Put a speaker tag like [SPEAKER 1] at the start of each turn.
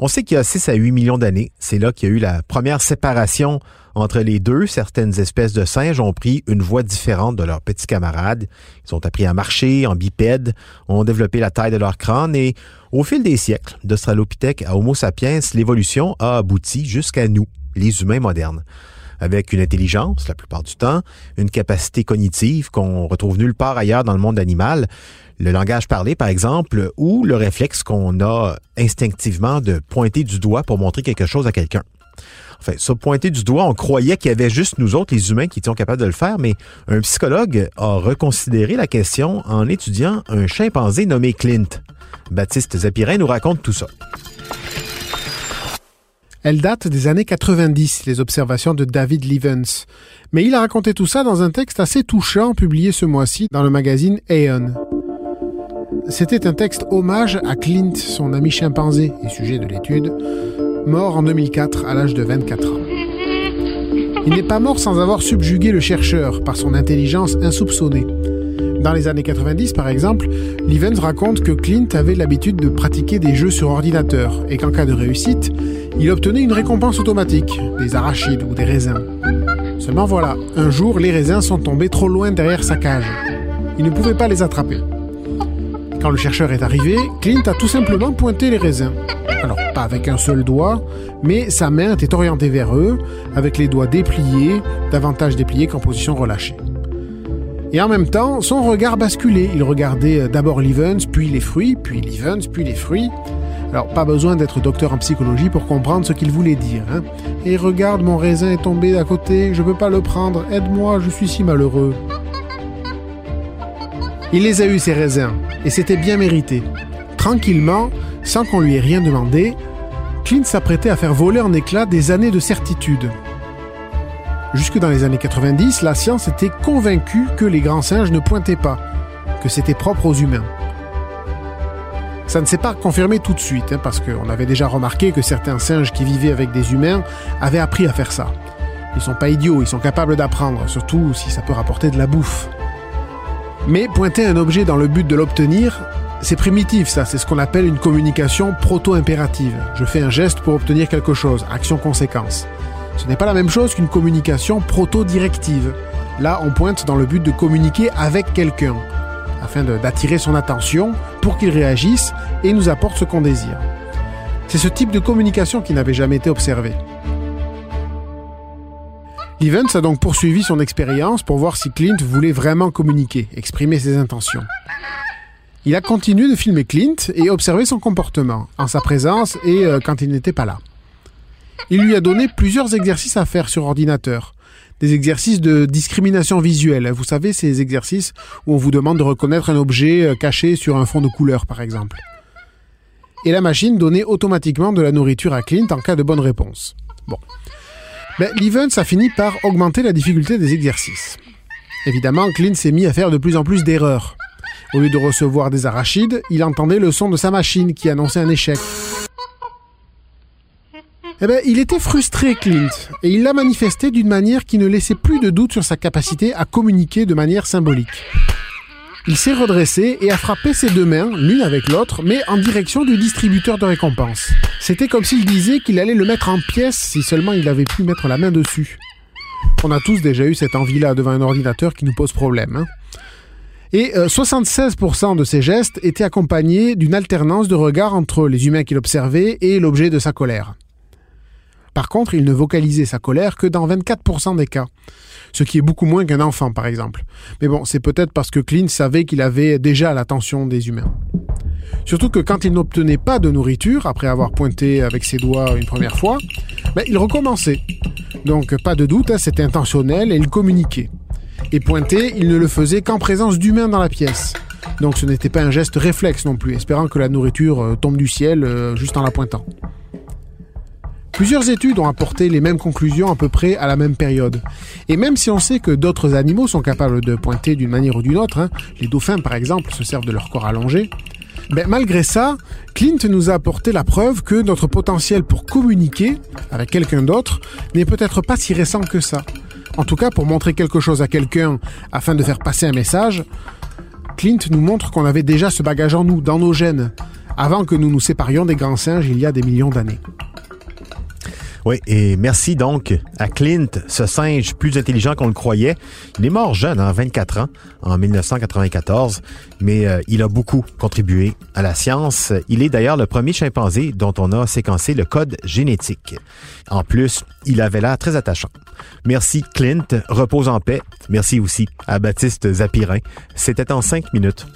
[SPEAKER 1] On sait qu'il y a 6 à 8 millions d'années, c'est là qu'il y a eu la première séparation entre les deux. Certaines espèces de singes ont pris une voie différente de leurs petits camarades. Ils ont appris à marcher en bipède, ont développé la taille de leur crâne et au fil des siècles, d'Australopithèque à Homo sapiens, l'évolution a abouti jusqu'à nous, les humains modernes avec une intelligence la plupart du temps, une capacité cognitive qu'on retrouve nulle part ailleurs dans le monde animal, le langage parlé, par exemple, ou le réflexe qu'on a instinctivement de pointer du doigt pour montrer quelque chose à quelqu'un. Enfin, ça, pointer du doigt, on croyait qu'il y avait juste nous autres, les humains, qui étions capables de le faire, mais un psychologue a reconsidéré la question en étudiant un chimpanzé nommé Clint. Baptiste Zapirin nous raconte tout ça.
[SPEAKER 2] Elle date des années 90, les observations de David Levens. Mais il a raconté tout ça dans un texte assez touchant publié ce mois-ci dans le magazine Aeon. C'était un texte hommage à Clint, son ami chimpanzé et sujet de l'étude, mort en 2004 à l'âge de 24 ans. Il n'est pas mort sans avoir subjugué le chercheur par son intelligence insoupçonnée. Dans les années 90, par exemple, Livens raconte que Clint avait l'habitude de pratiquer des jeux sur ordinateur et qu'en cas de réussite, il obtenait une récompense automatique, des arachides ou des raisins. Seulement voilà, un jour, les raisins sont tombés trop loin derrière sa cage. Il ne pouvait pas les attraper. Quand le chercheur est arrivé, Clint a tout simplement pointé les raisins. Alors, pas avec un seul doigt, mais sa main était orientée vers eux, avec les doigts dépliés, davantage dépliés qu'en position relâchée. Et en même temps, son regard basculait. Il regardait euh, d'abord Livens, puis les fruits, puis Livens, puis les fruits. Alors, pas besoin d'être docteur en psychologie pour comprendre ce qu'il voulait dire. Hein. Et regarde, mon raisin est tombé à côté, je peux pas le prendre, aide-moi, je suis si malheureux. Il les a eus, ces raisins, et c'était bien mérité. Tranquillement, sans qu'on lui ait rien demandé, Clint s'apprêtait à faire voler en éclats des années de certitude. Jusque dans les années 90, la science était convaincue que les grands singes ne pointaient pas, que c'était propre aux humains. Ça ne s'est pas confirmé tout de suite, hein, parce qu'on avait déjà remarqué que certains singes qui vivaient avec des humains avaient appris à faire ça. Ils sont pas idiots, ils sont capables d'apprendre, surtout si ça peut rapporter de la bouffe. Mais pointer un objet dans le but de l'obtenir, c'est primitif ça, c'est ce qu'on appelle une communication proto-impérative. Je fais un geste pour obtenir quelque chose, action-conséquence. Ce n'est pas la même chose qu'une communication proto-directive. Là, on pointe dans le but de communiquer avec quelqu'un, afin d'attirer son attention pour qu'il réagisse et nous apporte ce qu'on désire. C'est ce type de communication qui n'avait jamais été observé. Evans a donc poursuivi son expérience pour voir si Clint voulait vraiment communiquer, exprimer ses intentions. Il a continué de filmer Clint et observer son comportement, en sa présence et euh, quand il n'était pas là. Il lui a donné plusieurs exercices à faire sur ordinateur. Des exercices de discrimination visuelle. Vous savez, ces exercices où on vous demande de reconnaître un objet euh, caché sur un fond de couleur, par exemple. Et la machine donnait automatiquement de la nourriture à Clint en cas de bonne réponse. Bon. Ben, L'Events a fini par augmenter la difficulté des exercices. Évidemment, Clint s'est mis à faire de plus en plus d'erreurs. Au lieu de recevoir des arachides, il entendait le son de sa machine qui annonçait un échec. Eh ben, il était frustré, Clint, et il l'a manifesté d'une manière qui ne laissait plus de doute sur sa capacité à communiquer de manière symbolique. Il s'est redressé et a frappé ses deux mains, l'une avec l'autre, mais en direction du distributeur de récompenses. C'était comme s'il disait qu'il allait le mettre en pièces si seulement il avait pu mettre la main dessus. On a tous déjà eu cette envie-là devant un ordinateur qui nous pose problème. Hein. Et 76% de ces gestes étaient accompagnés d'une alternance de regard entre les humains qu'il observait et l'objet de sa colère. Par contre, il ne vocalisait sa colère que dans 24% des cas, ce qui est beaucoup moins qu'un enfant, par exemple. Mais bon, c'est peut-être parce que Clint savait qu'il avait déjà l'attention des humains. Surtout que quand il n'obtenait pas de nourriture, après avoir pointé avec ses doigts une première fois, ben, il recommençait. Donc pas de doute, hein, c'était intentionnel et il communiquait. Et pointer, il ne le faisait qu'en présence d'humains dans la pièce. Donc ce n'était pas un geste réflexe non plus, espérant que la nourriture euh, tombe du ciel euh, juste en la pointant. Plusieurs études ont apporté les mêmes conclusions à peu près à la même période. Et même si on sait que d'autres animaux sont capables de pointer d'une manière ou d'une autre, hein, les dauphins par exemple se servent de leur corps allongé, ben, malgré ça, Clint nous a apporté la preuve que notre potentiel pour communiquer avec quelqu'un d'autre n'est peut-être pas si récent que ça. En tout cas, pour montrer quelque chose à quelqu'un afin de faire passer un message, Clint nous montre qu'on avait déjà ce bagage en nous, dans nos gènes, avant que nous nous séparions des grands singes il y a des millions d'années.
[SPEAKER 1] Oui, et merci donc à Clint, ce singe plus intelligent qu'on le croyait. Il est mort jeune, hein, 24 ans, en 1994, mais euh, il a beaucoup contribué à la science. Il est d'ailleurs le premier chimpanzé dont on a séquencé le code génétique. En plus, il avait l'air très attachant. Merci Clint, repose en paix. Merci aussi à Baptiste Zapirin. C'était en cinq minutes.